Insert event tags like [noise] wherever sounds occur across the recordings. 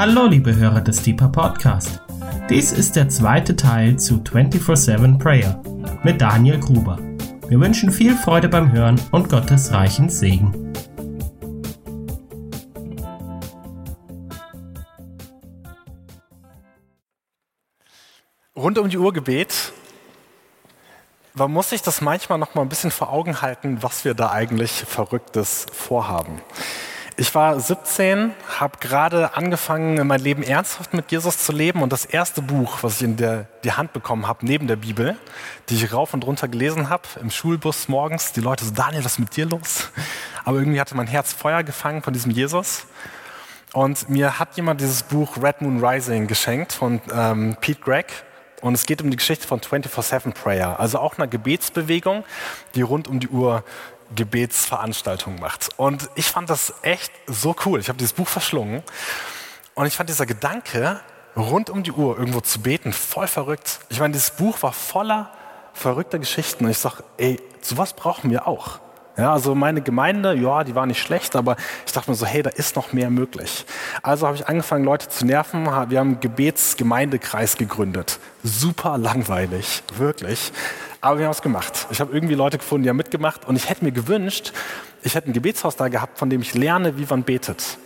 Hallo liebe Hörer des Deeper Podcast. Dies ist der zweite Teil zu 24-7 Prayer mit Daniel Gruber. Wir wünschen viel Freude beim Hören und Gottes reichen Segen. Rund um die Uhr Gebet. Man muss sich das manchmal noch mal ein bisschen vor Augen halten, was wir da eigentlich Verrücktes vorhaben. Ich war 17, habe gerade angefangen, mein Leben ernsthaft mit Jesus zu leben und das erste Buch, was ich in der, die Hand bekommen habe, neben der Bibel, die ich rauf und runter gelesen habe, im Schulbus morgens, die Leute so, Daniel, was ist mit dir los? Aber irgendwie hatte mein Herz Feuer gefangen von diesem Jesus. Und mir hat jemand dieses Buch Red Moon Rising geschenkt von ähm, Pete Gregg. Und es geht um die Geschichte von 24-7 Prayer, also auch einer Gebetsbewegung, die rund um die Uhr Gebetsveranstaltung macht. Und ich fand das echt so cool. Ich habe dieses Buch verschlungen und ich fand dieser Gedanke, rund um die Uhr irgendwo zu beten, voll verrückt. Ich meine, dieses Buch war voller verrückter Geschichten und ich sage, ey, sowas brauchen wir auch. Ja, also meine Gemeinde, ja, die war nicht schlecht, aber ich dachte mir so, hey, da ist noch mehr möglich. Also habe ich angefangen, Leute zu nerven. Wir haben einen Gebetsgemeindekreis gegründet. Super langweilig, wirklich. Aber wir haben es gemacht. Ich habe irgendwie Leute gefunden, die haben mitgemacht und ich hätte mir gewünscht, ich hätte ein Gebetshaus da gehabt, von dem ich lerne, wie man betet.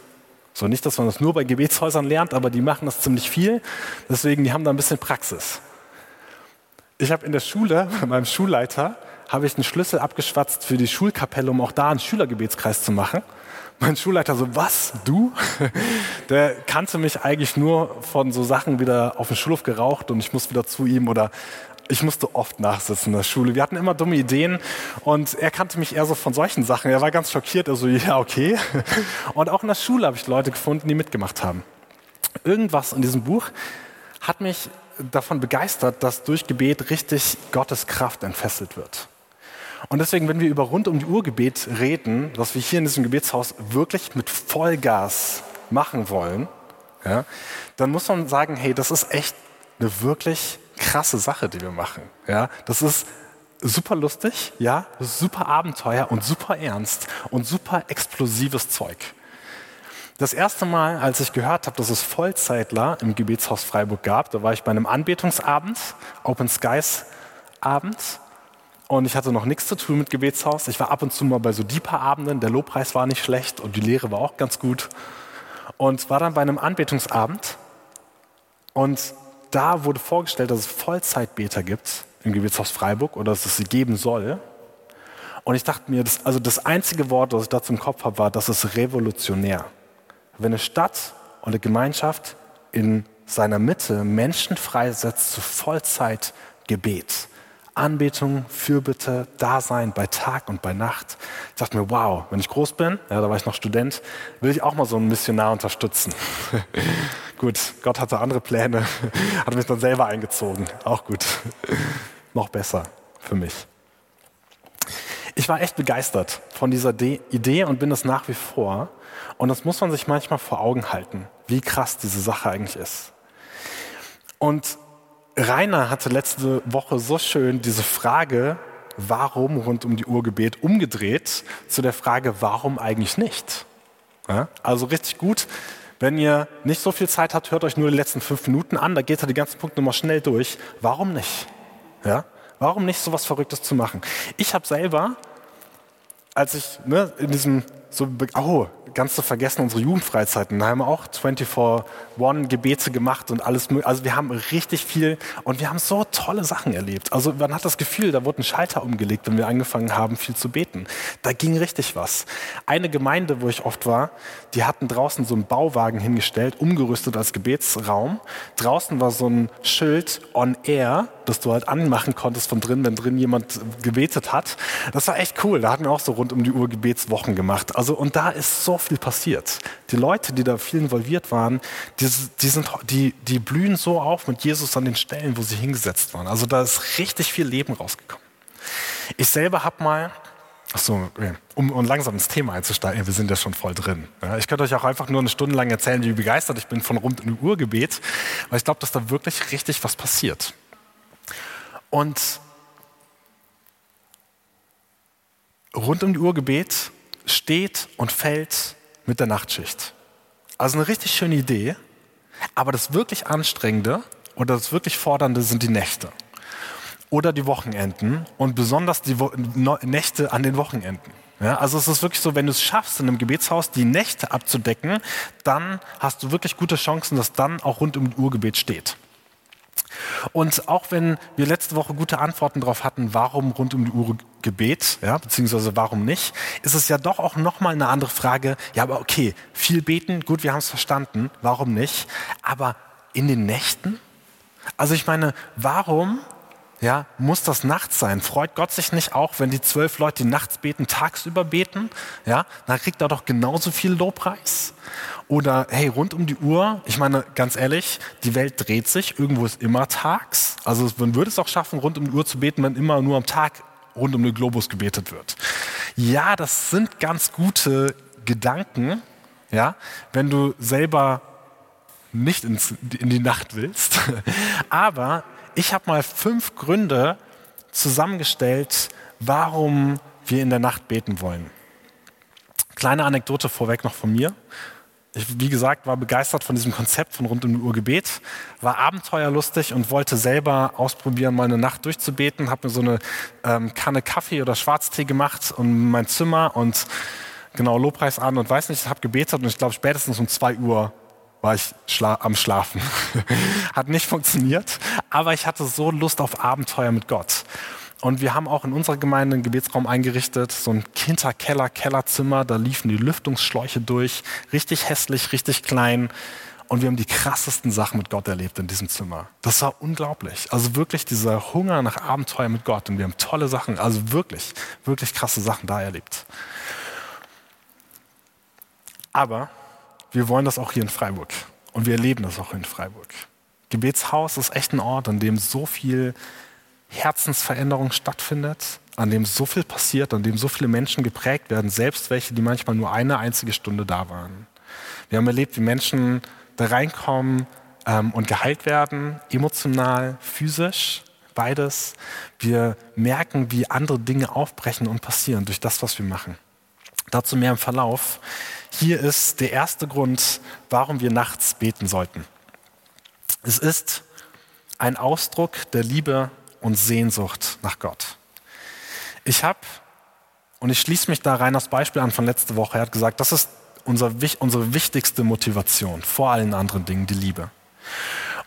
So nicht, dass man das nur bei Gebetshäusern lernt, aber die machen das ziemlich viel. Deswegen, die haben da ein bisschen Praxis. Ich habe in der Schule, bei [laughs] meinem Schulleiter, habe ich einen Schlüssel abgeschwatzt für die Schulkapelle, um auch da einen Schülergebetskreis zu machen. Mein Schulleiter so, was, du? [laughs] Der kannte mich eigentlich nur von so Sachen wieder auf dem Schulhof geraucht und ich muss wieder zu ihm oder ich musste oft nachsitzen in der Schule. Wir hatten immer dumme Ideen und er kannte mich eher so von solchen Sachen. Er war ganz schockiert, also ja, okay. [laughs] Und auch in der Schule habe ich Leute gefunden, die mitgemacht haben. Irgendwas in diesem Buch hat mich davon begeistert, dass durch Gebet richtig Gottes Kraft entfesselt wird. Und deswegen, wenn wir über rund um die Uhr Gebet reden, was wir hier in diesem Gebetshaus wirklich mit Vollgas machen wollen, ja, dann muss man sagen, hey, das ist echt eine wirklich krasse Sache, die wir machen. Ja, das ist super lustig, ja, super Abenteuer und super ernst und super explosives Zeug. Das erste Mal, als ich gehört habe, dass es Vollzeitler im Gebetshaus Freiburg gab, da war ich bei einem Anbetungsabend, Open Skies Abend. Und ich hatte noch nichts zu tun mit Gebetshaus. Ich war ab und zu mal bei so Deeper-Abenden. Der Lobpreis war nicht schlecht und die Lehre war auch ganz gut. Und war dann bei einem Anbetungsabend. Und da wurde vorgestellt, dass es Vollzeitbeter gibt im Gebetshaus Freiburg oder dass es sie geben soll. Und ich dachte mir, das, also das einzige Wort, das ich dazu im Kopf habe, war, das ist revolutionär. Wenn eine Stadt und eine Gemeinschaft in seiner Mitte Menschen freisetzt zu Vollzeitgebet, Anbetung, Fürbitte, Dasein bei Tag und bei Nacht. Ich dachte mir, wow, wenn ich groß bin, ja, da war ich noch Student, will ich auch mal so einen Missionar unterstützen. [laughs] gut, Gott hatte andere Pläne, [laughs] hat mich dann selber eingezogen. Auch gut. [laughs] noch besser für mich. Ich war echt begeistert von dieser Idee und bin es nach wie vor. Und das muss man sich manchmal vor Augen halten, wie krass diese Sache eigentlich ist. Und Rainer hatte letzte Woche so schön diese Frage, warum rund um die Uhr Gebet umgedreht zu der Frage, warum eigentlich nicht? Ja, also richtig gut. Wenn ihr nicht so viel Zeit habt, hört euch nur die letzten fünf Minuten an. Da geht er die ganzen Punkte nochmal schnell durch. Warum nicht? Ja? Warum nicht so was Verrücktes zu machen? Ich habe selber, als ich ne, in diesem so, oh, ganz zu vergessen, unsere Jugendfreizeiten. Da haben wir auch 24-1 Gebete gemacht und alles. Also wir haben richtig viel und wir haben so tolle Sachen erlebt. Also man hat das Gefühl, da wurde ein Schalter umgelegt, wenn wir angefangen haben, viel zu beten. Da ging richtig was. Eine Gemeinde, wo ich oft war, die hatten draußen so einen Bauwagen hingestellt, umgerüstet als Gebetsraum. Draußen war so ein Schild on air, das du halt anmachen konntest von drin, wenn drin jemand gebetet hat. Das war echt cool. Da hatten wir auch so rund um die Uhr Gebetswochen gemacht. Also und da ist so viel passiert. Die Leute, die da viel involviert waren, die, die, sind, die, die blühen so auf mit Jesus an den Stellen, wo sie hingesetzt waren. Also da ist richtig viel Leben rausgekommen. Ich selber habe mal, achso, um, um langsam ins Thema einzusteigen, wir sind ja schon voll drin. Ich könnte euch auch einfach nur eine Stunde lang erzählen, wie begeistert ich bin von rund um die Urgebet, weil ich glaube, dass da wirklich richtig was passiert. Und rund um die Urgebet steht und fällt mit der Nachtschicht. Also eine richtig schöne Idee, Aber das wirklich Anstrengende oder das wirklich Fordernde sind die Nächte oder die Wochenenden und besonders die Wo Nächte an den Wochenenden. Ja, also es ist wirklich so, wenn du es schaffst, in einem Gebetshaus die Nächte abzudecken, dann hast du wirklich gute Chancen, dass dann auch rund um die Urgebet steht. Und auch wenn wir letzte Woche gute Antworten darauf hatten, warum rund um die Uhr Gebet, ja, beziehungsweise warum nicht, ist es ja doch auch nochmal eine andere Frage. Ja, aber okay, viel beten, gut, wir haben es verstanden, warum nicht? Aber in den Nächten? Also ich meine, warum ja, muss das nachts sein? Freut Gott sich nicht auch, wenn die zwölf Leute, die nachts beten, tagsüber beten? Ja, dann kriegt er doch genauso viel Lobpreis. Oder hey, rund um die Uhr, ich meine, ganz ehrlich, die Welt dreht sich, irgendwo ist immer tags. Also man würde es auch schaffen, rund um die Uhr zu beten, wenn immer nur am Tag rund um den Globus gebetet wird. Ja, das sind ganz gute Gedanken, ja, wenn du selber nicht ins, in die Nacht willst. [laughs] Aber ich habe mal fünf Gründe zusammengestellt, warum wir in der Nacht beten wollen. Kleine Anekdote vorweg noch von mir. Ich, wie gesagt, war begeistert von diesem Konzept von rund um die Uhr Gebet, war abenteuerlustig und wollte selber ausprobieren, mal eine Nacht durchzubeten. Habe mir so eine ähm, Kanne Kaffee oder Schwarztee gemacht und mein Zimmer und genau Lobpreis an und weiß nicht, habe gebetet und ich glaube spätestens um zwei Uhr war ich schla am Schlafen. [laughs] Hat nicht funktioniert, aber ich hatte so Lust auf Abenteuer mit Gott. Und wir haben auch in unserer Gemeinde einen Gebetsraum eingerichtet, so ein Kinderkeller, Kellerzimmer, da liefen die Lüftungsschläuche durch, richtig hässlich, richtig klein. Und wir haben die krassesten Sachen mit Gott erlebt in diesem Zimmer. Das war unglaublich. Also wirklich dieser Hunger nach Abenteuer mit Gott. Und wir haben tolle Sachen, also wirklich, wirklich krasse Sachen da erlebt. Aber wir wollen das auch hier in Freiburg. Und wir erleben das auch in Freiburg. Gebetshaus ist echt ein Ort, an dem so viel Herzensveränderung stattfindet, an dem so viel passiert, an dem so viele Menschen geprägt werden, selbst welche, die manchmal nur eine einzige Stunde da waren. Wir haben erlebt, wie Menschen da reinkommen ähm, und geheilt werden, emotional, physisch, beides. Wir merken, wie andere Dinge aufbrechen und passieren durch das, was wir machen. Dazu mehr im Verlauf. Hier ist der erste Grund, warum wir nachts beten sollten. Es ist ein Ausdruck der Liebe und Sehnsucht nach Gott. Ich habe, und ich schließe mich da rein das Beispiel an von letzte Woche, er hat gesagt, das ist unser, unsere wichtigste Motivation vor allen anderen Dingen, die Liebe.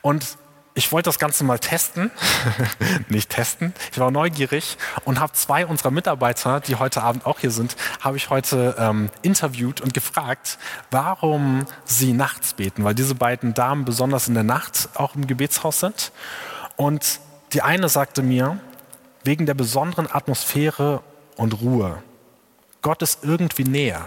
Und ich wollte das Ganze mal testen, [laughs] nicht testen. Ich war neugierig und habe zwei unserer Mitarbeiter, die heute Abend auch hier sind, habe ich heute ähm, interviewt und gefragt, warum sie nachts beten, weil diese beiden Damen besonders in der Nacht auch im Gebetshaus sind. Und die eine sagte mir, wegen der besonderen Atmosphäre und Ruhe. Gott ist irgendwie näher.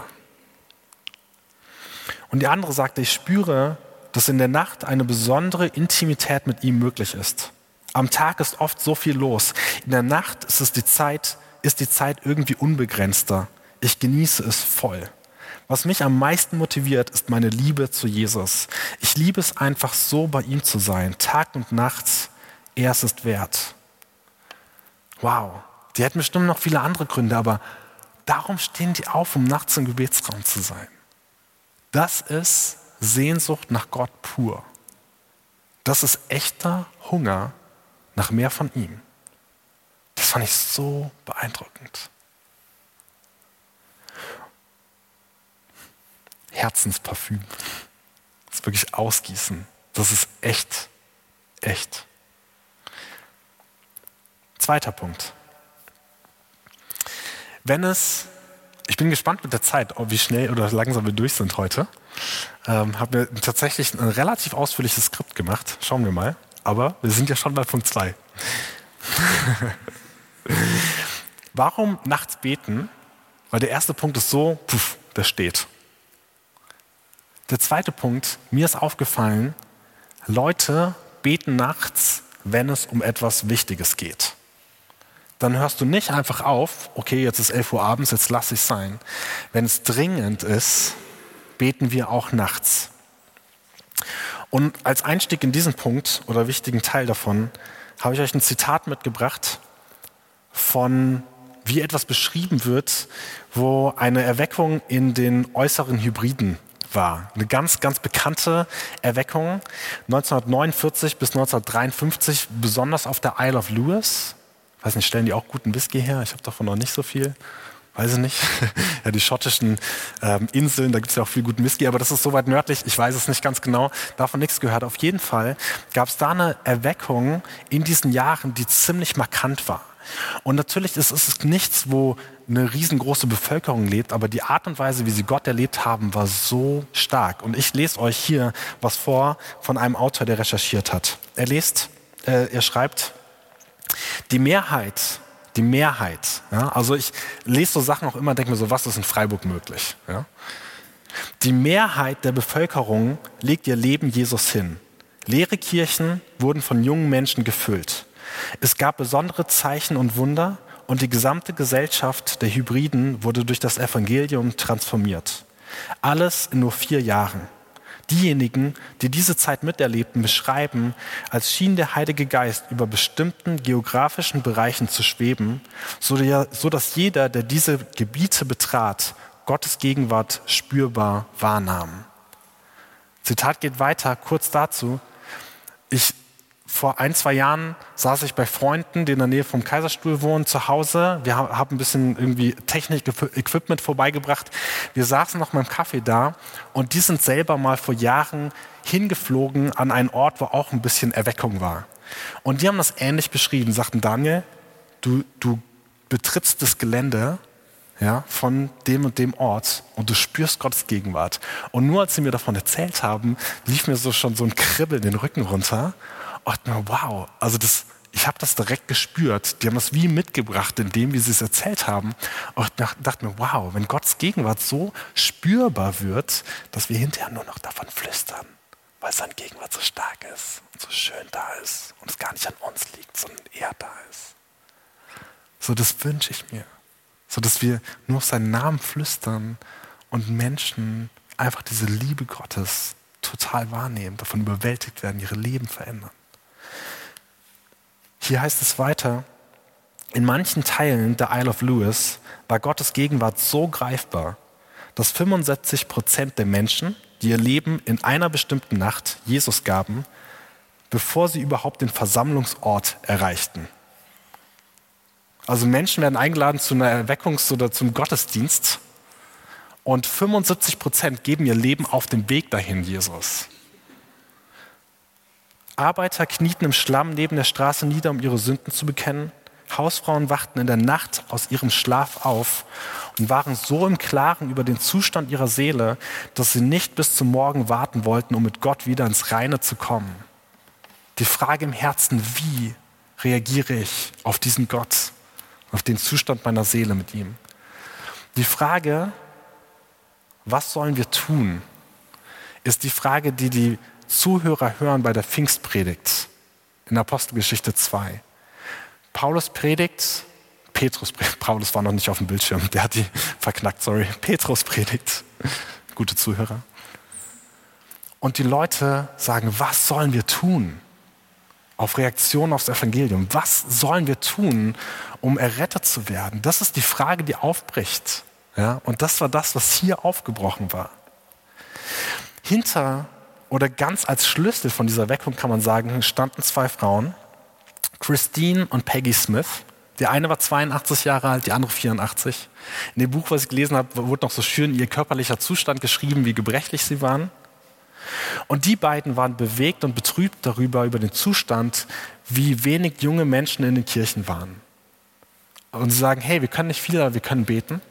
Und die andere sagte, ich spüre, dass in der Nacht eine besondere Intimität mit ihm möglich ist. Am Tag ist oft so viel los. In der Nacht ist es die Zeit, ist die Zeit irgendwie unbegrenzter. Ich genieße es voll. Was mich am meisten motiviert, ist meine Liebe zu Jesus. Ich liebe es einfach so, bei ihm zu sein, Tag und Nacht. Er ist es wert. Wow. Die hätten bestimmt noch viele andere Gründe, aber darum stehen die auf, um nachts im Gebetsraum zu sein. Das ist Sehnsucht nach Gott pur. Das ist echter Hunger nach mehr von ihm. Das fand ich so beeindruckend. Herzensparfüm. Das ist wirklich ausgießen. Das ist echt, echt. Zweiter Punkt. Wenn es, ich bin gespannt mit der Zeit, wie schnell oder langsam wir durch sind heute. Ähm, habe mir tatsächlich ein relativ ausführliches Skript gemacht. Schauen wir mal. Aber wir sind ja schon bei Punkt 2. [laughs] Warum nachts beten? Weil der erste Punkt ist so, puff, der steht. Der zweite Punkt, mir ist aufgefallen, Leute beten nachts, wenn es um etwas Wichtiges geht. Dann hörst du nicht einfach auf, okay, jetzt ist 11 Uhr abends, jetzt lass ich sein. Wenn es dringend ist, beten wir auch nachts. Und als Einstieg in diesen Punkt oder wichtigen Teil davon habe ich euch ein Zitat mitgebracht von wie etwas beschrieben wird, wo eine Erweckung in den äußeren Hybriden war. Eine ganz, ganz bekannte Erweckung. 1949 bis 1953, besonders auf der Isle of Lewis. Ich weiß nicht, stellen die auch guten Whisky her? Ich habe davon noch nicht so viel. Weiß ich nicht. [laughs] ja, die schottischen ähm, Inseln, da gibt es ja auch viel guten Whisky, aber das ist so weit nördlich, ich weiß es nicht ganz genau, davon nichts gehört. Auf jeden Fall gab es da eine Erweckung in diesen Jahren, die ziemlich markant war. Und natürlich ist es nichts, wo eine riesengroße Bevölkerung lebt, aber die Art und Weise, wie sie Gott erlebt haben, war so stark. Und ich lese euch hier was vor von einem Autor, der recherchiert hat. Er liest, äh, er schreibt, die Mehrheit, die Mehrheit, ja, also ich lese so Sachen auch immer, denke mir so, was ist in Freiburg möglich? Ja? Die Mehrheit der Bevölkerung legt ihr Leben Jesus hin. Leere Kirchen wurden von jungen Menschen gefüllt. Es gab besondere Zeichen und Wunder und die gesamte Gesellschaft der Hybriden wurde durch das Evangelium transformiert. Alles in nur vier Jahren. Diejenigen, die diese Zeit miterlebten, beschreiben, als schien der Heilige Geist über bestimmten geografischen Bereichen zu schweben, so dass jeder, der diese Gebiete betrat, Gottes Gegenwart spürbar wahrnahm. Zitat geht weiter, kurz dazu. Ich vor ein, zwei Jahren saß ich bei Freunden, die in der Nähe vom Kaiserstuhl wohnen, zu Hause. Wir haben ein bisschen irgendwie Technik, Equipment vorbeigebracht. Wir saßen noch mal im Kaffee da und die sind selber mal vor Jahren hingeflogen an einen Ort, wo auch ein bisschen Erweckung war. Und die haben das ähnlich beschrieben, sagten Daniel, du, du betrittst das Gelände ja, von dem und dem Ort und du spürst Gottes Gegenwart. Und nur als sie mir davon erzählt haben, lief mir so schon so ein Kribbel den Rücken runter und mir, wow, also das, ich habe das direkt gespürt. Die haben das wie mitgebracht, in dem, wie sie es erzählt haben. Und dachte mir, wow, wenn Gottes Gegenwart so spürbar wird, dass wir hinterher nur noch davon flüstern, weil seine Gegenwart so stark ist und so schön da ist und es gar nicht an uns liegt, sondern er da ist. So, das wünsche ich mir. So, dass wir nur auf seinen Namen flüstern und Menschen einfach diese Liebe Gottes total wahrnehmen, davon überwältigt werden, ihre Leben verändern. Hier heißt es weiter, in manchen Teilen der Isle of Lewis war Gottes Gegenwart so greifbar, dass 65 Prozent der Menschen, die ihr Leben in einer bestimmten Nacht Jesus gaben, bevor sie überhaupt den Versammlungsort erreichten. Also Menschen werden eingeladen zu einer Erweckungs- oder zum Gottesdienst und 75 Prozent geben ihr Leben auf dem Weg dahin, Jesus. Arbeiter knieten im Schlamm neben der Straße nieder, um ihre Sünden zu bekennen. Hausfrauen wachten in der Nacht aus ihrem Schlaf auf und waren so im Klaren über den Zustand ihrer Seele, dass sie nicht bis zum Morgen warten wollten, um mit Gott wieder ins Reine zu kommen. Die Frage im Herzen, wie reagiere ich auf diesen Gott, auf den Zustand meiner Seele mit ihm? Die Frage, was sollen wir tun, ist die Frage, die die Zuhörer hören bei der Pfingstpredigt in Apostelgeschichte 2. Paulus predigt, Petrus, [laughs] Paulus war noch nicht auf dem Bildschirm, der hat die [laughs] verknackt, sorry. Petrus predigt, [laughs] gute Zuhörer. Und die Leute sagen, was sollen wir tun? Auf Reaktion aufs Evangelium. Was sollen wir tun, um errettet zu werden? Das ist die Frage, die aufbricht. Ja? Und das war das, was hier aufgebrochen war. Hinter oder ganz als Schlüssel von dieser Weckung kann man sagen, standen zwei Frauen, Christine und Peggy Smith. Die eine war 82 Jahre alt, die andere 84. In dem Buch, was ich gelesen habe, wurde noch so schön ihr körperlicher Zustand geschrieben, wie gebrechlich sie waren. Und die beiden waren bewegt und betrübt darüber, über den Zustand, wie wenig junge Menschen in den Kirchen waren. Und sie sagen, hey, wir können nicht viel, aber wir können beten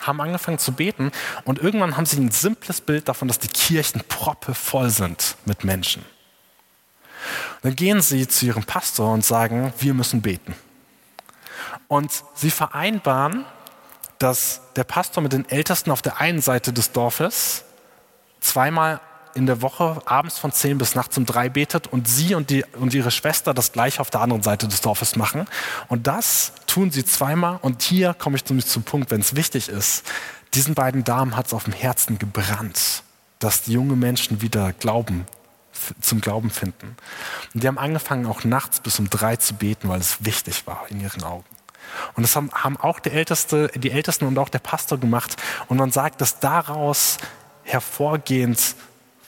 haben angefangen zu beten und irgendwann haben sie ein simples Bild davon, dass die Kirchen proppe voll sind mit Menschen. Dann gehen sie zu ihrem Pastor und sagen, wir müssen beten. Und sie vereinbaren, dass der Pastor mit den Ältesten auf der einen Seite des Dorfes zweimal in der Woche abends von 10 bis nachts um 3 betet und sie und, die, und ihre Schwester das gleiche auf der anderen Seite des Dorfes machen. Und das tun sie zweimal. Und hier komme ich nämlich zum Punkt, wenn es wichtig ist. Diesen beiden Damen hat es auf dem Herzen gebrannt, dass die junge Menschen wieder Glauben zum Glauben finden. Und die haben angefangen, auch nachts bis um drei zu beten, weil es wichtig war in ihren Augen. Und das haben, haben auch die, Älteste, die Ältesten und auch der Pastor gemacht. Und man sagt, dass daraus hervorgehend,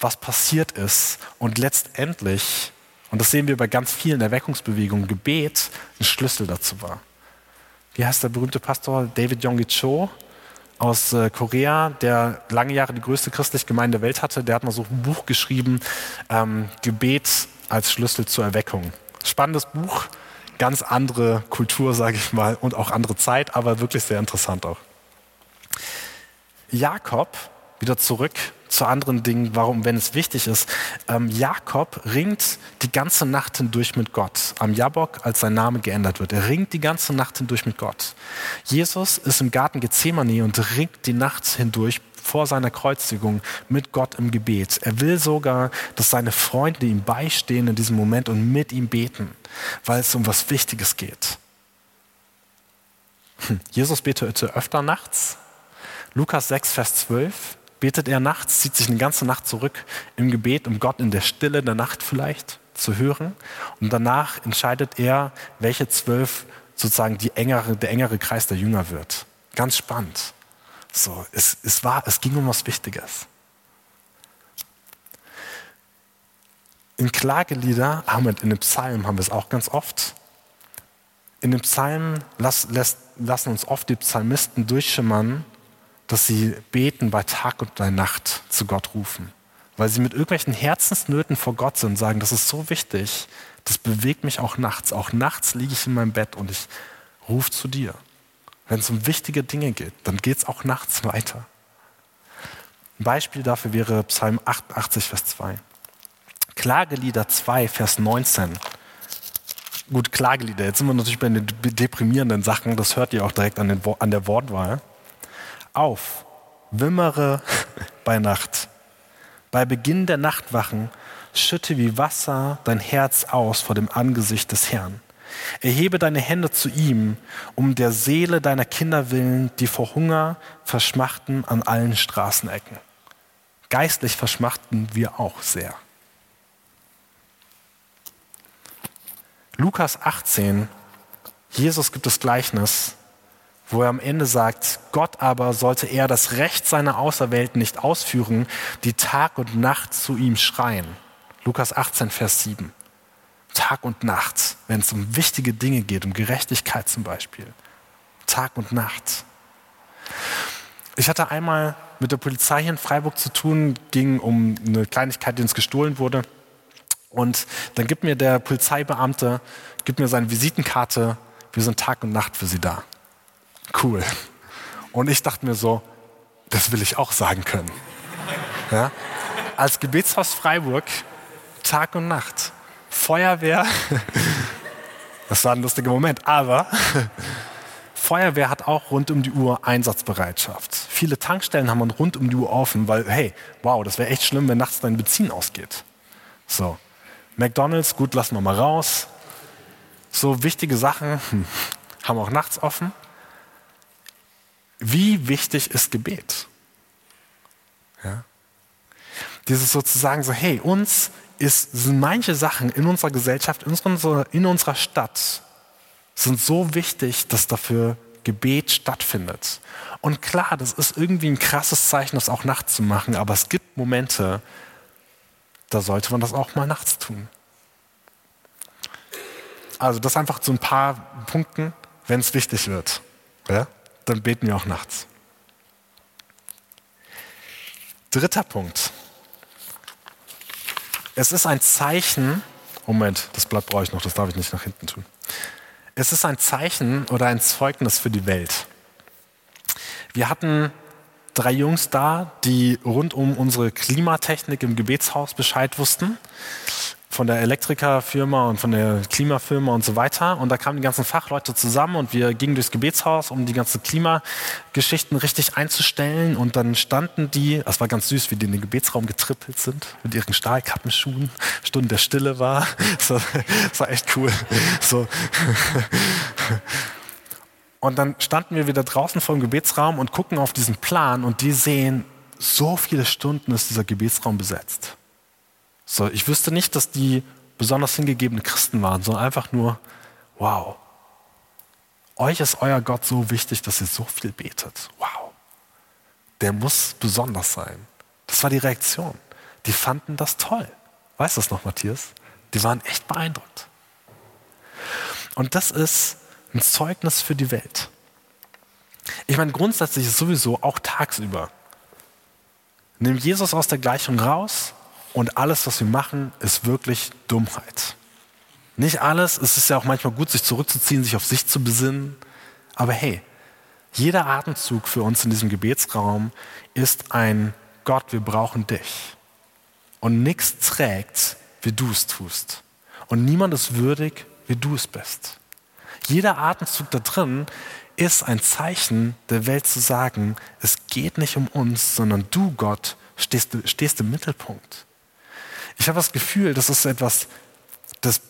was passiert ist und letztendlich, und das sehen wir bei ganz vielen Erweckungsbewegungen, Gebet ein Schlüssel dazu war. Wie heißt der berühmte Pastor David Yonggi Cho aus äh, Korea, der lange Jahre die größte christliche Gemeinde der Welt hatte? Der hat mal so ein Buch geschrieben, ähm, Gebet als Schlüssel zur Erweckung. Spannendes Buch, ganz andere Kultur, sage ich mal, und auch andere Zeit, aber wirklich sehr interessant auch. Jakob, wieder zurück zu anderen Dingen, warum, wenn es wichtig ist. Ähm, Jakob ringt die ganze Nacht hindurch mit Gott. Am Jabok, als sein Name geändert wird. Er ringt die ganze Nacht hindurch mit Gott. Jesus ist im Garten Gethsemane und ringt die Nacht hindurch vor seiner Kreuzigung mit Gott im Gebet. Er will sogar, dass seine Freunde ihm beistehen in diesem Moment und mit ihm beten, weil es um was Wichtiges geht. Hm. Jesus betete öfter nachts. Lukas 6, Vers 12 betet er nachts, zieht sich eine ganze Nacht zurück im Gebet, um Gott in der Stille der Nacht vielleicht zu hören. Und danach entscheidet er, welche zwölf sozusagen die engere, der engere Kreis der Jünger wird. Ganz spannend. So, es, es, war, es ging um was Wichtiges. In Klagelieder, wir, in den Psalmen haben wir es auch ganz oft. In den Psalmen las, las, lassen uns oft die Psalmisten durchschimmern, dass sie beten bei Tag und bei Nacht zu Gott rufen. Weil sie mit irgendwelchen Herzensnöten vor Gott sind und sagen, das ist so wichtig, das bewegt mich auch nachts. Auch nachts liege ich in meinem Bett und ich rufe zu dir. Wenn es um wichtige Dinge geht, dann geht es auch nachts weiter. Ein Beispiel dafür wäre Psalm 88, Vers 2. Klagelieder 2, Vers 19. Gut, Klagelieder. Jetzt sind wir natürlich bei den deprimierenden Sachen. Das hört ihr auch direkt an, den, an der Wortwahl auf, wimmere [laughs] bei Nacht. Bei Beginn der Nachtwachen schütte wie Wasser dein Herz aus vor dem Angesicht des Herrn. Erhebe deine Hände zu ihm, um der Seele deiner Kinder willen, die vor Hunger verschmachten an allen Straßenecken. Geistlich verschmachten wir auch sehr. Lukas 18, Jesus gibt das Gleichnis wo er am Ende sagt, Gott aber sollte er das Recht seiner Auserwählten nicht ausführen, die Tag und Nacht zu ihm schreien. Lukas 18, Vers 7. Tag und Nacht, wenn es um wichtige Dinge geht, um Gerechtigkeit zum Beispiel. Tag und Nacht. Ich hatte einmal mit der Polizei hier in Freiburg zu tun, ging um eine Kleinigkeit, die uns gestohlen wurde. Und dann gibt mir der Polizeibeamte, gibt mir seine Visitenkarte, wir sind Tag und Nacht für Sie da. Cool. Und ich dachte mir so, das will ich auch sagen können. Ja? Als Gebetshaus Freiburg, Tag und Nacht, Feuerwehr, [laughs] das war ein lustiger Moment, aber [laughs] Feuerwehr hat auch rund um die Uhr Einsatzbereitschaft. Viele Tankstellen haben man rund um die Uhr offen, weil, hey, wow, das wäre echt schlimm, wenn nachts dein Benzin ausgeht. So, McDonalds, gut, lassen wir mal raus. So wichtige Sachen hm, haben auch nachts offen. Wie wichtig ist Gebet? Ja? Dieses sozusagen so, hey, uns ist, sind manche Sachen in unserer Gesellschaft, in unserer, in unserer Stadt, sind so wichtig, dass dafür Gebet stattfindet. Und klar, das ist irgendwie ein krasses Zeichen, das auch nachts zu machen, aber es gibt Momente, da sollte man das auch mal nachts tun. Also das einfach zu ein paar Punkten, wenn es wichtig wird. Ja? Dann beten wir auch nachts. Dritter Punkt. Es ist ein Zeichen, Moment, das Blatt brauche ich noch, das darf ich nicht nach hinten tun. Es ist ein Zeichen oder ein Zeugnis für die Welt. Wir hatten drei Jungs da, die rund um unsere Klimatechnik im Gebetshaus Bescheid wussten von der Elektrikerfirma und von der Klimafirma und so weiter. Und da kamen die ganzen Fachleute zusammen und wir gingen durchs Gebetshaus, um die ganzen Klimageschichten richtig einzustellen. Und dann standen die, das war ganz süß, wie die in den Gebetsraum getrippelt sind, mit ihren Stahlkappenschuhen, Stunden der Stille war. Das war, das war echt cool. So. Und dann standen wir wieder draußen vor dem Gebetsraum und gucken auf diesen Plan und die sehen, so viele Stunden ist dieser Gebetsraum besetzt. So, ich wüsste nicht, dass die besonders hingegebene Christen waren, sondern einfach nur, wow, euch ist euer Gott so wichtig, dass ihr so viel betet. Wow, der muss besonders sein. Das war die Reaktion. Die fanden das toll. Weißt du das noch, Matthias? Die waren echt beeindruckt. Und das ist ein Zeugnis für die Welt. Ich meine, grundsätzlich ist sowieso auch tagsüber. Nimm Jesus aus der Gleichung raus und alles, was wir machen, ist wirklich Dummheit. Nicht alles, es ist ja auch manchmal gut, sich zurückzuziehen, sich auf sich zu besinnen. Aber hey, jeder Atemzug für uns in diesem Gebetsraum ist ein Gott, wir brauchen dich. Und nichts trägt, wie du es tust. Und niemand ist würdig, wie du es bist. Jeder Atemzug da drin ist ein Zeichen der Welt zu sagen, es geht nicht um uns, sondern du, Gott, stehst, stehst im Mittelpunkt. Ich habe das Gefühl, das ist etwas, das,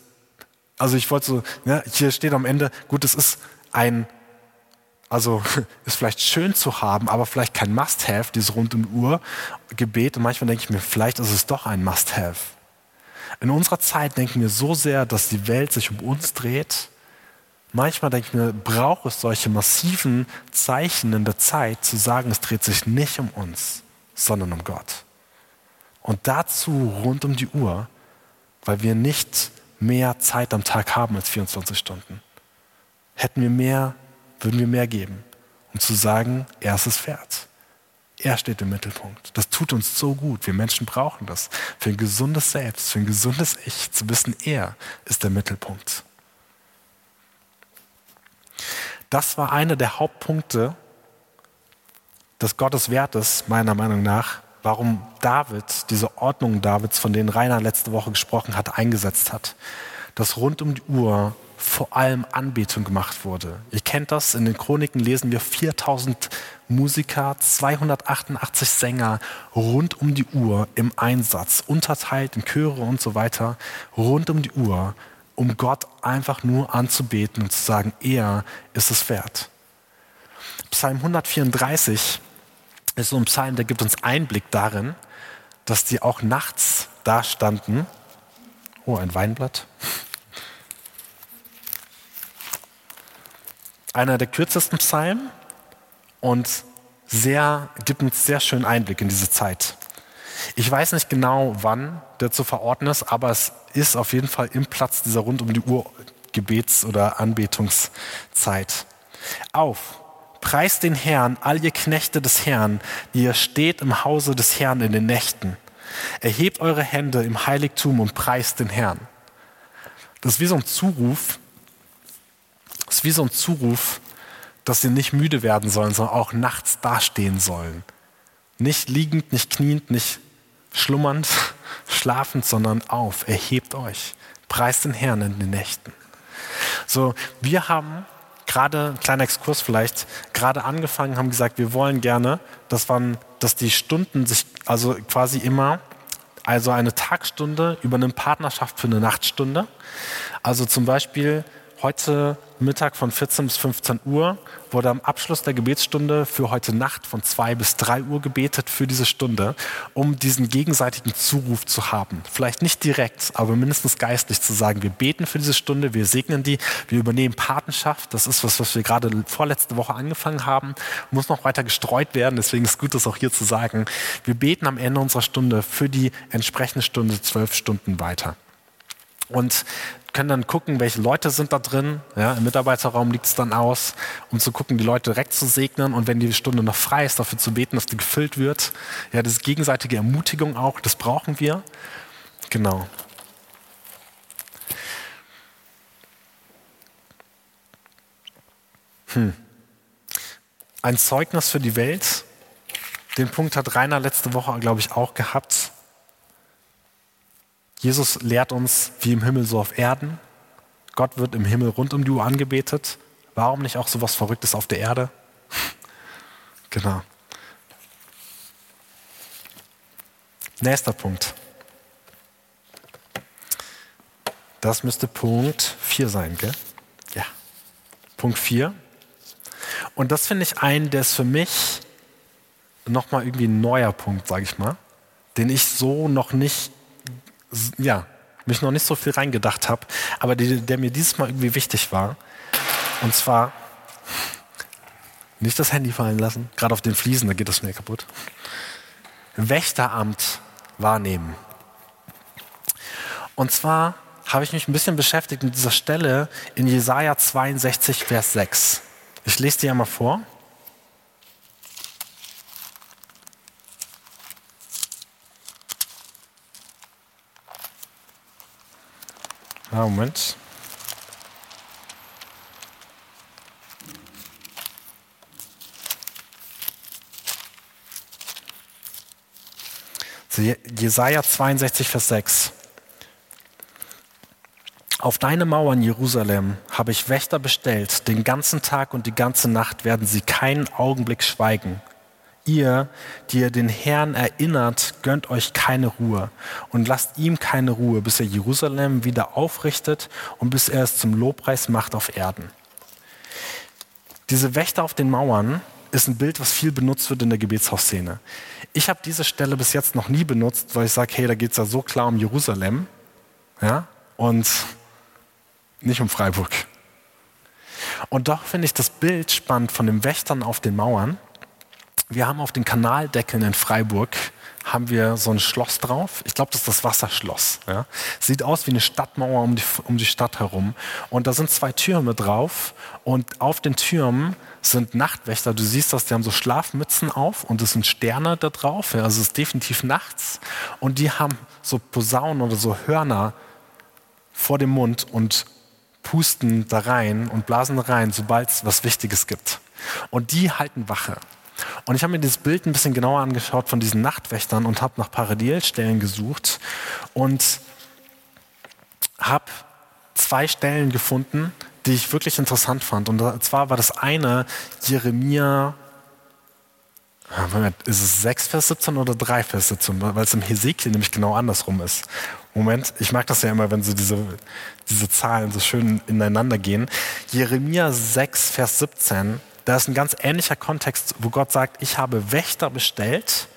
also ich wollte so, ja, hier steht am Ende, gut, es ist ein, also [laughs] ist vielleicht schön zu haben, aber vielleicht kein Must-Have, dieses rund um Uhr Gebet. Und manchmal denke ich mir, vielleicht ist es doch ein Must-Have. In unserer Zeit denken wir so sehr, dass die Welt sich um uns dreht Manchmal denke ich mir, braucht es solche massiven Zeichen in der Zeit, zu sagen, es dreht sich nicht um uns, sondern um Gott. Und dazu rund um die Uhr, weil wir nicht mehr Zeit am Tag haben als 24 Stunden. Hätten wir mehr, würden wir mehr geben, um zu sagen, er ist es wert. Er steht im Mittelpunkt. Das tut uns so gut. Wir Menschen brauchen das. Für ein gesundes Selbst, für ein gesundes Ich, zu wissen, er ist der Mittelpunkt. Das war einer der Hauptpunkte des Gotteswertes, meiner Meinung nach, warum David diese Ordnung Davids, von denen Rainer letzte Woche gesprochen hat, eingesetzt hat. Dass rund um die Uhr vor allem Anbetung gemacht wurde. Ihr kennt das, in den Chroniken lesen wir 4000 Musiker, 288 Sänger rund um die Uhr im Einsatz, unterteilt in Chöre und so weiter, rund um die Uhr um Gott einfach nur anzubeten und zu sagen, er ist es wert. Psalm 134 ist so ein Psalm, der gibt uns Einblick darin, dass die auch nachts da standen. Oh, ein Weinblatt. Einer der kürzesten Psalmen und sehr, gibt uns sehr schönen Einblick in diese Zeit. Ich weiß nicht genau, wann der zu verorten ist, aber es ist auf jeden Fall im Platz dieser rund um die Uhr Gebets- oder Anbetungszeit. Auf, preist den Herrn, all ihr Knechte des Herrn, die ihr steht im Hause des Herrn in den Nächten. Erhebt eure Hände im Heiligtum und preist den Herrn. Das ist wie so ein Zuruf, das ist wie so ein Zuruf, dass sie nicht müde werden sollen, sondern auch nachts dastehen sollen. Nicht liegend, nicht kniend, nicht schlummernd, [laughs] schlafend, sondern auf, erhebt euch, preist den Herrn in den Nächten. So, wir haben gerade, ein kleiner Exkurs vielleicht, gerade angefangen, haben gesagt, wir wollen gerne, dass, man, dass die Stunden sich, also quasi immer, also eine Tagstunde über eine Partnerschaft für eine Nachtstunde. Also zum Beispiel heute Mittag von 14 bis 15 Uhr wurde am Abschluss der Gebetsstunde für heute Nacht von 2 bis 3 Uhr gebetet für diese Stunde, um diesen gegenseitigen Zuruf zu haben. Vielleicht nicht direkt, aber mindestens geistlich zu sagen, wir beten für diese Stunde, wir segnen die, wir übernehmen Patenschaft. Das ist was, was wir gerade vorletzte Woche angefangen haben, muss noch weiter gestreut werden. Deswegen ist es gut, das auch hier zu sagen. Wir beten am Ende unserer Stunde für die entsprechende Stunde zwölf Stunden weiter. Und können dann gucken, welche Leute sind da drin. Ja, Im Mitarbeiterraum liegt es dann aus, um zu gucken, die Leute direkt zu segnen und wenn die Stunde noch frei ist, dafür zu beten, dass die gefüllt wird. Ja, das ist gegenseitige Ermutigung auch, das brauchen wir. Genau. Hm. Ein Zeugnis für die Welt. Den Punkt hat Rainer letzte Woche, glaube ich, auch gehabt. Jesus lehrt uns, wie im Himmel so auf Erden. Gott wird im Himmel rund um die Uhr angebetet. Warum nicht auch so was Verrücktes auf der Erde? [laughs] genau. Nächster Punkt. Das müsste Punkt 4 sein, gell? Ja. Punkt 4. Und das finde ich einen, der ist für mich nochmal irgendwie ein neuer Punkt, sage ich mal, den ich so noch nicht ja, mich noch nicht so viel reingedacht habe, aber die, der mir dieses Mal irgendwie wichtig war. Und zwar nicht das Handy fallen lassen, gerade auf den Fliesen, da geht das schnell kaputt. Wächteramt wahrnehmen. Und zwar habe ich mich ein bisschen beschäftigt mit dieser Stelle in Jesaja 62, Vers 6. Ich lese die einmal vor. Ja, Moment. Jesaja 62, Vers 6. Auf deine Mauern, Jerusalem, habe ich Wächter bestellt. Den ganzen Tag und die ganze Nacht werden sie keinen Augenblick schweigen. Ihr, die ihr den Herrn erinnert, gönnt euch keine Ruhe und lasst ihm keine Ruhe, bis er Jerusalem wieder aufrichtet und bis er es zum Lobpreis macht auf Erden. Diese Wächter auf den Mauern ist ein Bild, was viel benutzt wird in der Gebetshausszene. Ich habe diese Stelle bis jetzt noch nie benutzt, weil ich sage, hey, da geht es ja so klar um Jerusalem ja, und nicht um Freiburg. Und doch finde ich das Bild spannend von den Wächtern auf den Mauern. Wir haben auf den Kanaldeckeln in Freiburg haben wir so ein Schloss drauf. Ich glaube, das ist das Wasserschloss. Ja. Sieht aus wie eine Stadtmauer um die, um die Stadt herum. Und da sind zwei Türme drauf. Und auf den Türmen sind Nachtwächter. Du siehst das, die haben so Schlafmützen auf und es sind Sterne da drauf. Ja, also es ist definitiv nachts. Und die haben so Posaunen oder so Hörner vor dem Mund und pusten da rein und blasen da rein, sobald es was Wichtiges gibt. Und die halten Wache. Und ich habe mir dieses Bild ein bisschen genauer angeschaut von diesen Nachtwächtern und habe nach Parallelstellen gesucht und habe zwei Stellen gefunden, die ich wirklich interessant fand. Und zwar war das eine Jeremia, ah, ist es 6 Vers 17 oder 3 Vers 17, weil es im Hesekiel nämlich genau andersrum ist. Moment, ich mag das ja immer, wenn so diese, diese Zahlen so schön ineinander gehen. Jeremia 6 Vers 17, da ist ein ganz ähnlicher Kontext, wo Gott sagt, ich habe Wächter bestellt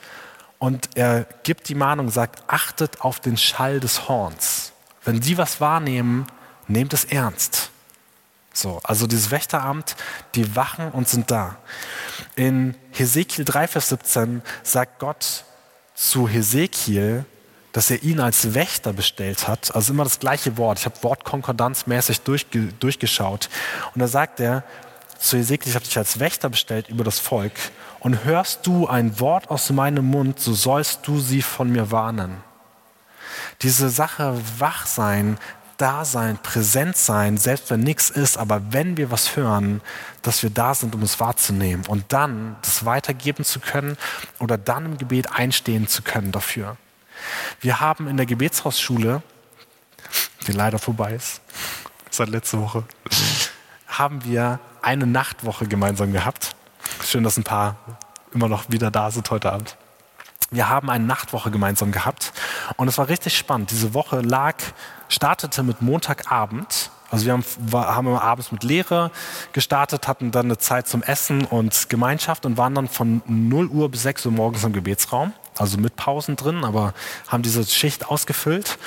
und er gibt die Mahnung, sagt, achtet auf den Schall des Horns. Wenn die was wahrnehmen, nehmt es ernst. So, also dieses Wächteramt, die wachen und sind da. In Hesekiel 3, Vers 17 sagt Gott zu Hesekiel, dass er ihn als Wächter bestellt hat. Also immer das gleiche Wort. Ich habe wortkonkordanzmäßig durchge durchgeschaut. Und da sagt er zu Hesekiel, ich habe dich als Wächter bestellt über das Volk. Und hörst du ein Wort aus meinem Mund, so sollst du sie von mir warnen. Diese Sache wach sein, da sein, präsent sein, selbst wenn nichts ist, aber wenn wir was hören, dass wir da sind, um es wahrzunehmen und dann das weitergeben zu können oder dann im Gebet einstehen zu können dafür. Wir haben in der Gebetshausschule, die leider vorbei ist, seit letzter Woche, haben wir eine Nachtwoche gemeinsam gehabt. Schön, dass ein paar immer noch wieder da sind heute Abend. Wir haben eine Nachtwoche gemeinsam gehabt und es war richtig spannend. Diese Woche lag startete mit Montagabend. Also wir haben, haben immer abends mit Lehre gestartet, hatten dann eine Zeit zum Essen und Gemeinschaft und waren dann von 0 Uhr bis 6 Uhr morgens im Gebetsraum. Also mit Pausen drin, aber haben diese Schicht ausgefüllt.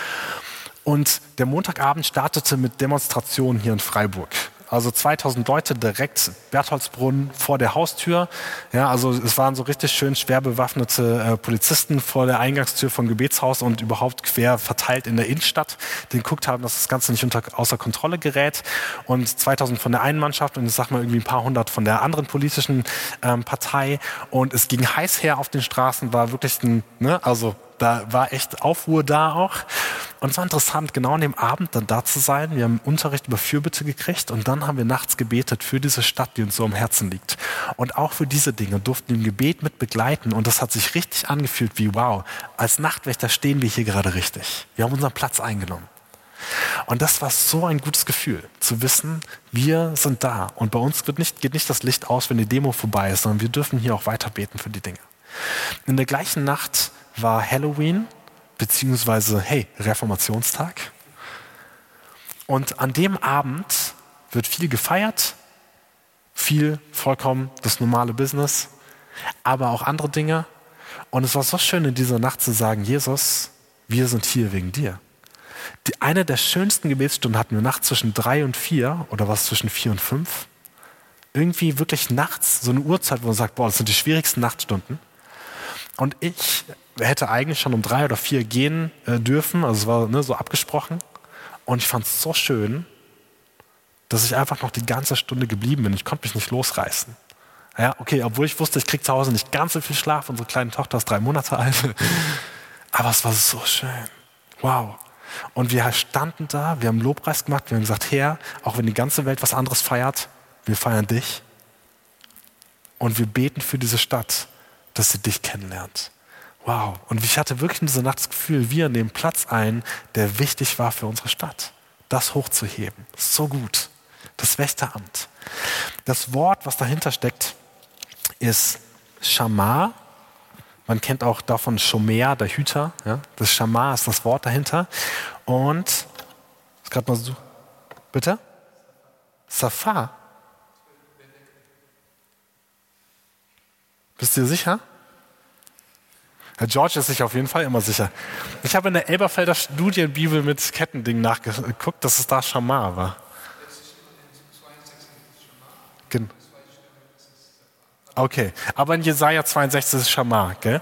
Und der Montagabend startete mit Demonstrationen hier in Freiburg. Also 2000 Leute direkt Bertholdsbrunn vor der Haustür. Ja, also es waren so richtig schön schwer bewaffnete äh, Polizisten vor der Eingangstür vom Gebetshaus und überhaupt quer verteilt in der Innenstadt, die geguckt haben, dass das Ganze nicht unter, außer Kontrolle gerät. Und 2000 von der einen Mannschaft und ich sag mal irgendwie ein paar hundert von der anderen politischen ähm, Partei. Und es ging heiß her auf den Straßen, war wirklich ein, ne, also da war echt Aufruhr da auch. Und es war interessant, genau an dem Abend dann da zu sein. Wir haben Unterricht über Fürbitte gekriegt und dann haben wir nachts gebetet für diese Stadt, die uns so am Herzen liegt. Und auch für diese Dinge durften wir im Gebet mit begleiten und das hat sich richtig angefühlt wie, wow, als Nachtwächter stehen wir hier gerade richtig. Wir haben unseren Platz eingenommen. Und das war so ein gutes Gefühl, zu wissen, wir sind da. Und bei uns nicht, geht nicht das Licht aus, wenn die Demo vorbei ist, sondern wir dürfen hier auch weiter beten für die Dinge. In der gleichen Nacht war Halloween, beziehungsweise, hey, Reformationstag. Und an dem Abend wird viel gefeiert, viel vollkommen das normale Business, aber auch andere Dinge. Und es war so schön in dieser Nacht zu sagen, Jesus, wir sind hier wegen dir. Die, eine der schönsten Gebetsstunden hatten wir nachts zwischen drei und vier oder was zwischen vier und fünf. Irgendwie wirklich nachts so eine Uhrzeit, wo man sagt, boah, das sind die schwierigsten Nachtstunden. Und ich hätte eigentlich schon um drei oder vier gehen äh, dürfen, also es war ne, so abgesprochen. Und ich fand es so schön, dass ich einfach noch die ganze Stunde geblieben bin. Ich konnte mich nicht losreißen. Ja, okay, obwohl ich wusste, ich kriege zu Hause nicht ganz so viel Schlaf. Unsere kleine Tochter ist drei Monate alt. [laughs] Aber es war so schön. Wow. Und wir standen da, wir haben Lobpreis gemacht, wir haben gesagt, Herr, auch wenn die ganze Welt was anderes feiert, wir feiern dich. Und wir beten für diese Stadt, dass sie dich kennenlernt. Wow. Und ich hatte wirklich in dieser Nacht das Gefühl, wir nehmen Platz ein, der wichtig war für unsere Stadt. Das hochzuheben. So gut. Das Wächteramt. Das Wort, was dahinter steckt, ist Shamar. Man kennt auch davon Shomer, der Hüter. Ja? Das Shamar ist das Wort dahinter. Und, ist gerade mal so, bitte? Safar. Bist du dir sicher? Herr George ist sich auf jeden Fall immer sicher. Ich habe in der Elberfelder Studienbibel mit Kettending nachgeguckt, dass es da Schamar war. Okay, aber in Jesaja 62 ist Schamar, gell?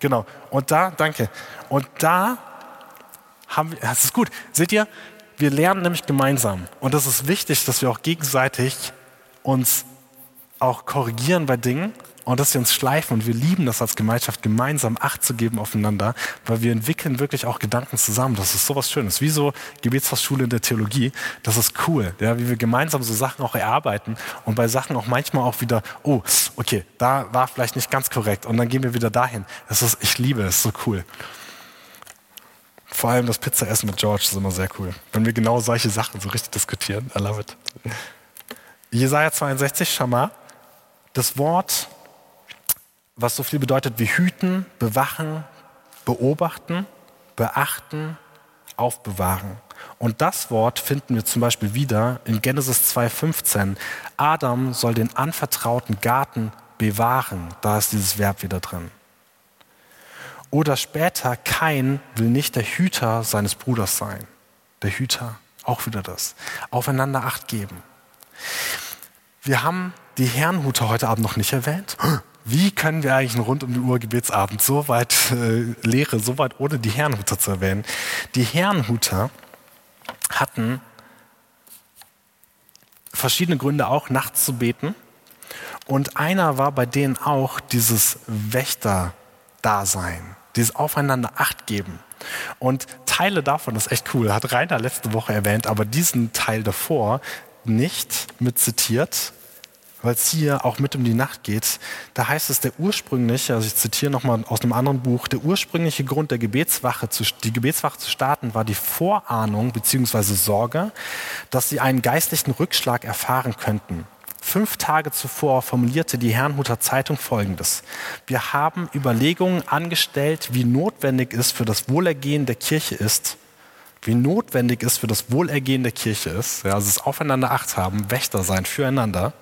Genau. Und da, danke. Und da haben wir, das ist gut. Seht ihr, wir lernen nämlich gemeinsam. Und das ist wichtig, dass wir auch gegenseitig uns auch korrigieren bei Dingen und dass wir uns schleifen und wir lieben das als Gemeinschaft, gemeinsam Acht zu geben aufeinander, weil wir entwickeln wirklich auch Gedanken zusammen. Das ist sowas Schönes. Wie so Gebetshausschule in der Theologie. Das ist cool, ja, wie wir gemeinsam so Sachen auch erarbeiten und bei Sachen auch manchmal auch wieder, oh, okay, da war vielleicht nicht ganz korrekt und dann gehen wir wieder dahin. Das ist, ich liebe es, so cool. Vor allem das Pizzaessen mit George ist immer sehr cool. Wenn wir genau solche Sachen so richtig diskutieren. I love it. Jesaja 62, Schamar. Das Wort was so viel bedeutet wie hüten, bewachen, beobachten, beachten, aufbewahren. Und das Wort finden wir zum Beispiel wieder in Genesis 2.15. Adam soll den anvertrauten Garten bewahren. Da ist dieses Verb wieder drin. Oder später, Kain will nicht der Hüter seines Bruders sein. Der Hüter, auch wieder das. Aufeinander Acht geben. Wir haben die Herrenhuter heute Abend noch nicht erwähnt wie können wir eigentlich einen rund um die Uhr Gebetsabend so weit äh, Lehre, so weit ohne die Herrenhuter zu erwähnen? Die Herrenhuter hatten verschiedene Gründe auch nachts zu beten. Und einer war bei denen auch dieses Wächter-Dasein, dieses Aufeinander Acht geben. Und Teile davon, das ist echt cool, hat Rainer letzte Woche erwähnt, aber diesen Teil davor nicht mit zitiert, weil es hier auch mit um die Nacht geht. Da heißt es, der ursprüngliche, also ich zitiere nochmal aus einem anderen Buch, der ursprüngliche Grund der Gebetswache, zu, die Gebetswache zu starten, war die Vorahnung bzw. Sorge, dass sie einen geistlichen Rückschlag erfahren könnten. Fünf Tage zuvor formulierte die Herrnhuter Zeitung Folgendes. Wir haben Überlegungen angestellt, wie notwendig es für das Wohlergehen der Kirche ist, wie notwendig es für das Wohlergehen der Kirche ist, ja, also das Aufeinander Acht haben, Wächter sein füreinander,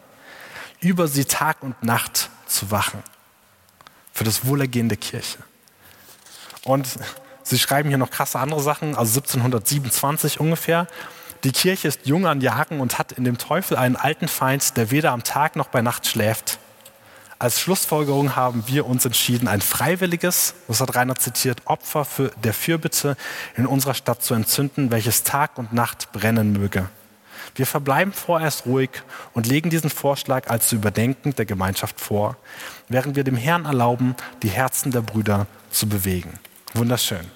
über sie Tag und Nacht zu wachen. Für das Wohlergehen der Kirche. Und sie schreiben hier noch krasse andere Sachen, also 1727 ungefähr. Die Kirche ist jung an Jahren und hat in dem Teufel einen alten Feind, der weder am Tag noch bei Nacht schläft. Als Schlussfolgerung haben wir uns entschieden, ein freiwilliges, das hat Rainer zitiert, Opfer für der Fürbitte in unserer Stadt zu entzünden, welches Tag und Nacht brennen möge. Wir verbleiben vorerst ruhig und legen diesen Vorschlag als zu überdenken der Gemeinschaft vor, während wir dem Herrn erlauben, die Herzen der Brüder zu bewegen. Wunderschön.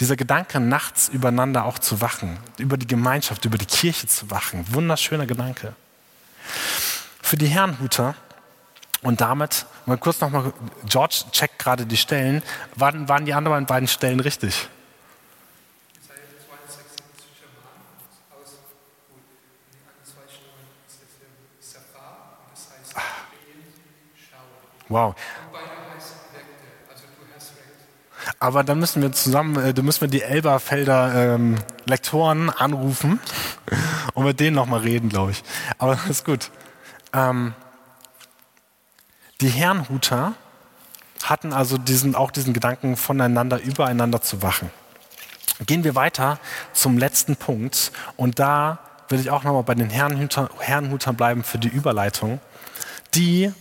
Dieser Gedanke, nachts übereinander auch zu wachen, über die Gemeinschaft, über die Kirche zu wachen. Wunderschöner Gedanke. Für die Herrenhuter und damit, mal kurz nochmal, George checkt gerade die Stellen. Waren, waren die anderen beiden Stellen richtig? Wow. Aber dann müssen wir zusammen, äh, da müssen wir die Elberfelder ähm, Lektoren anrufen [laughs] und mit denen nochmal reden, glaube ich. Aber das [laughs] ist gut. Ähm, die Herrenhuter hatten also diesen, auch diesen Gedanken, voneinander, übereinander zu wachen. Gehen wir weiter zum letzten Punkt und da will ich auch nochmal bei den Herrenhutern bleiben für die Überleitung. Die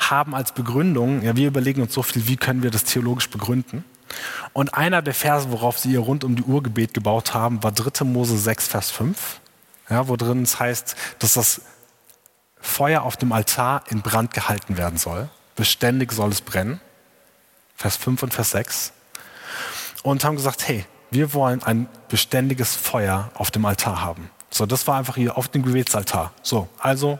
haben als Begründung, ja, wir überlegen uns so viel, wie können wir das theologisch begründen. Und einer der Verse, worauf sie ihr rund um die Uhr Gebet gebaut haben, war 3. Mose 6, Vers 5, ja, wo drin es heißt, dass das Feuer auf dem Altar in Brand gehalten werden soll. Beständig soll es brennen. Vers 5 und Vers 6. Und haben gesagt, hey, wir wollen ein beständiges Feuer auf dem Altar haben. So, das war einfach hier auf dem Gebetsaltar. So, also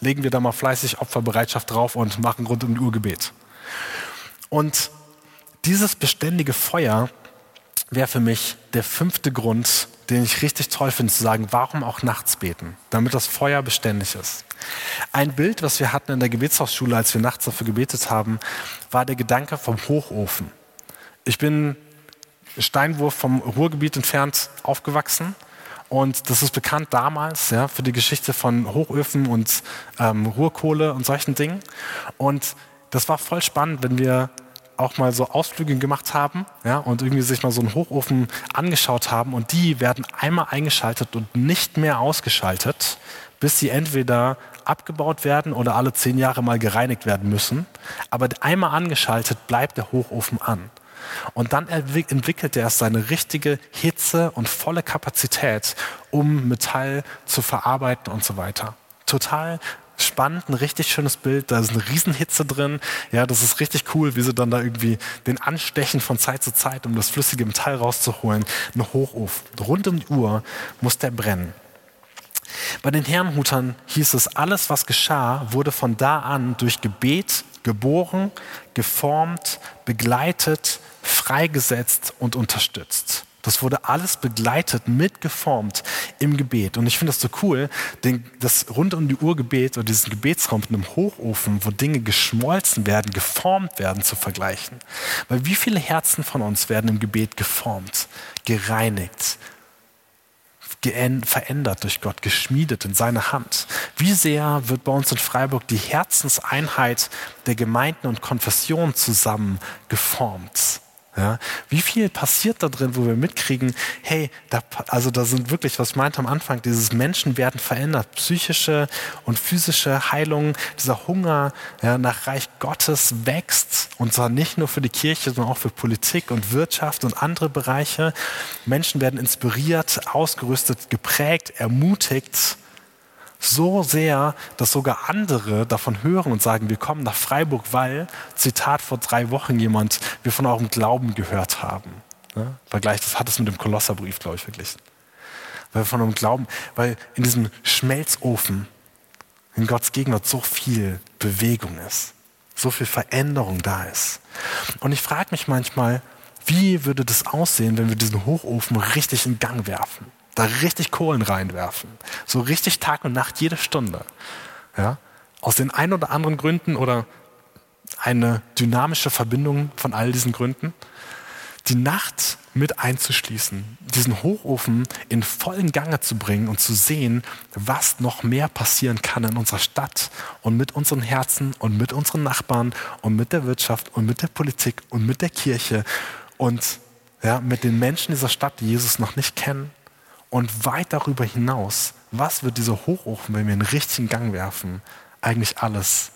legen wir da mal fleißig Opferbereitschaft drauf und machen rund um die Uhr Gebet. Und dieses beständige Feuer wäre für mich der fünfte Grund, den ich richtig toll finde, zu sagen, warum auch nachts beten, damit das Feuer beständig ist. Ein Bild, was wir hatten in der Gebetshausschule, als wir nachts dafür gebetet haben, war der Gedanke vom Hochofen. Ich bin Steinwurf vom Ruhrgebiet entfernt aufgewachsen und das ist bekannt damals ja, für die Geschichte von Hochöfen und ähm, Ruhrkohle und solchen Dingen. Und das war voll spannend, wenn wir auch mal so Ausflüge gemacht haben ja, und irgendwie sich mal so einen Hochofen angeschaut haben und die werden einmal eingeschaltet und nicht mehr ausgeschaltet, bis sie entweder abgebaut werden oder alle zehn Jahre mal gereinigt werden müssen. Aber einmal angeschaltet bleibt der Hochofen an. Und dann entwickelt er seine richtige Hitze und volle Kapazität, um Metall zu verarbeiten und so weiter. Total spannend, ein richtig schönes Bild. Da ist eine Riesenhitze drin. Ja, das ist richtig cool, wie sie dann da irgendwie den anstechen von Zeit zu Zeit, um das flüssige Metall rauszuholen. Ein Hochofen. Rund um die Uhr muss der brennen. Bei den Herrenhutern hieß es, alles, was geschah, wurde von da an durch Gebet geboren, geformt, begleitet, freigesetzt und unterstützt. Das wurde alles begleitet, mitgeformt im Gebet. Und ich finde das so cool, denn das rund um die Uhr Gebet oder diesen Gebetsraum mit einem Hochofen, wo Dinge geschmolzen werden, geformt werden, zu vergleichen. Weil wie viele Herzen von uns werden im Gebet geformt, gereinigt, verändert durch Gott, geschmiedet in seine Hand. Wie sehr wird bei uns in Freiburg die Herzenseinheit der Gemeinden und Konfessionen zusammen geformt? Ja, wie viel passiert da drin, wo wir mitkriegen, hey, da, also da sind wirklich, was ich meinte am Anfang, dieses Menschen werden verändert, psychische und physische Heilung, dieser Hunger ja, nach Reich Gottes wächst. Und zwar nicht nur für die Kirche, sondern auch für Politik und Wirtschaft und andere Bereiche. Menschen werden inspiriert, ausgerüstet, geprägt, ermutigt so sehr, dass sogar andere davon hören und sagen, wir kommen nach Freiburg, weil, Zitat vor drei Wochen jemand, wir von eurem Glauben gehört haben. Ne? Vergleich, das hat es mit dem Kolosserbrief, glaube ich, verglichen. Weil wir von eurem Glauben, weil in diesem Schmelzofen in Gottes Gegenwart so viel Bewegung ist, so viel Veränderung da ist. Und ich frage mich manchmal, wie würde das aussehen, wenn wir diesen Hochofen richtig in Gang werfen? Da richtig Kohlen reinwerfen. So richtig Tag und Nacht, jede Stunde. Ja? Aus den ein oder anderen Gründen oder eine dynamische Verbindung von all diesen Gründen. Die Nacht mit einzuschließen, diesen Hochofen in vollen Gange zu bringen und zu sehen, was noch mehr passieren kann in unserer Stadt und mit unseren Herzen und mit unseren Nachbarn und mit der Wirtschaft und mit der Politik und mit der Kirche und ja, mit den Menschen dieser Stadt, die Jesus noch nicht kennen und weit darüber hinaus, was wird dieser Hochofen, wenn wir einen richtigen Gang werfen, eigentlich alles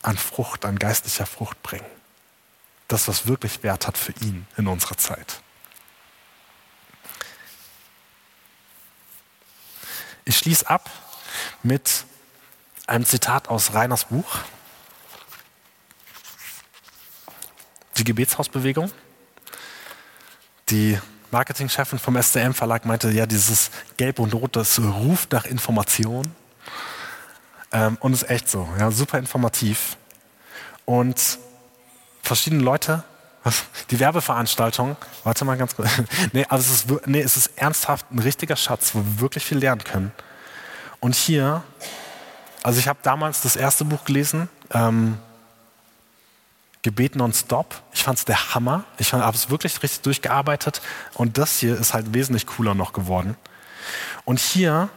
an Frucht, an geistlicher Frucht bringen? Das, was wirklich Wert hat für ihn in unserer Zeit. Ich schließe ab mit einem Zitat aus Reiners Buch. Die Gebetshausbewegung, die Marketingchefin vom SCM Verlag meinte, ja, dieses Gelb und Rot, das ruft nach Information. Ähm, und ist echt so, ja, super informativ. Und verschiedene Leute, die Werbeveranstaltung, warte mal ganz kurz. [laughs] nee, also es ist, nee, es ist ernsthaft ein richtiger Schatz, wo wir wirklich viel lernen können. Und hier, also ich habe damals das erste Buch gelesen, ähm, Gebet nonstop. Ich fand es der Hammer. Ich habe es wirklich richtig durchgearbeitet. Und das hier ist halt wesentlich cooler noch geworden. Und hier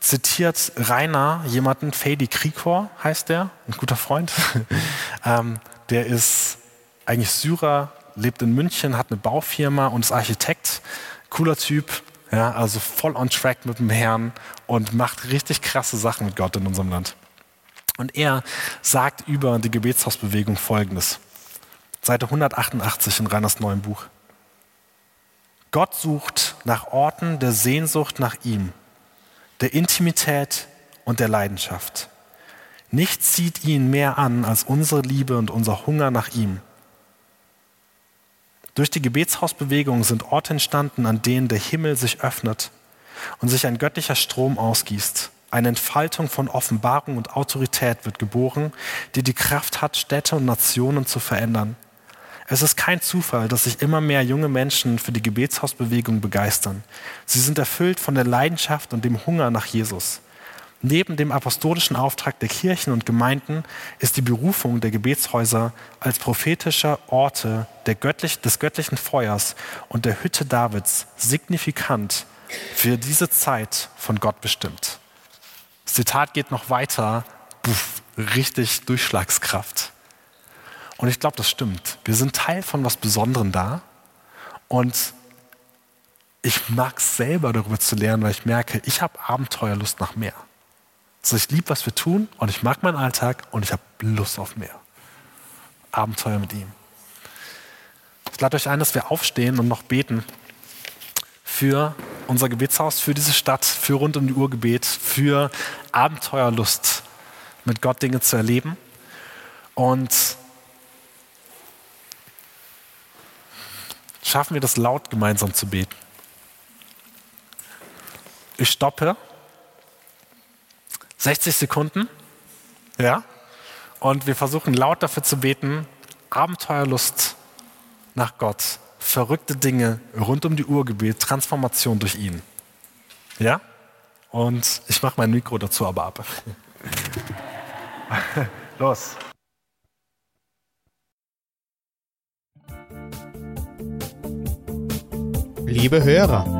zitiert Rainer jemanden, Fadi Krikor heißt der, ein guter Freund. [laughs] ähm, der ist eigentlich Syrer, lebt in München, hat eine Baufirma und ist Architekt. Cooler Typ, ja, also voll on track mit dem Herrn und macht richtig krasse Sachen mit Gott in unserem Land. Und er sagt über die Gebetshausbewegung Folgendes. Seite 188 in Reiners neuem Buch. Gott sucht nach Orten der Sehnsucht nach ihm, der Intimität und der Leidenschaft. Nichts zieht ihn mehr an als unsere Liebe und unser Hunger nach ihm. Durch die Gebetshausbewegung sind Orte entstanden, an denen der Himmel sich öffnet und sich ein göttlicher Strom ausgießt. Eine Entfaltung von Offenbarung und Autorität wird geboren, die die Kraft hat, Städte und Nationen zu verändern. Es ist kein Zufall, dass sich immer mehr junge Menschen für die Gebetshausbewegung begeistern. Sie sind erfüllt von der Leidenschaft und dem Hunger nach Jesus. Neben dem apostolischen Auftrag der Kirchen und Gemeinden ist die Berufung der Gebetshäuser als prophetischer Orte göttlich, des göttlichen Feuers und der Hütte Davids signifikant für diese Zeit von Gott bestimmt. Das Zitat geht noch weiter, Puff, richtig Durchschlagskraft. Und ich glaube, das stimmt. Wir sind Teil von was Besonderem da und ich mag es selber darüber zu lernen, weil ich merke, ich habe Abenteuerlust nach mehr. Also ich liebe, was wir tun und ich mag meinen Alltag und ich habe Lust auf mehr. Abenteuer mit ihm. Ich lade euch ein, dass wir aufstehen und noch beten für unser Gebetshaus, für diese Stadt, für rund um die Uhr Gebet, für Abenteuerlust, mit Gott Dinge zu erleben. Und schaffen wir das laut gemeinsam zu beten. Ich stoppe 60 Sekunden. Ja? Und wir versuchen laut dafür zu beten, Abenteuerlust nach Gott, verrückte Dinge rund um die Uhr Gebet, Transformation durch ihn. Ja? Und ich mache mein Mikro dazu aber ab. [laughs] Los. Liebe Hörer,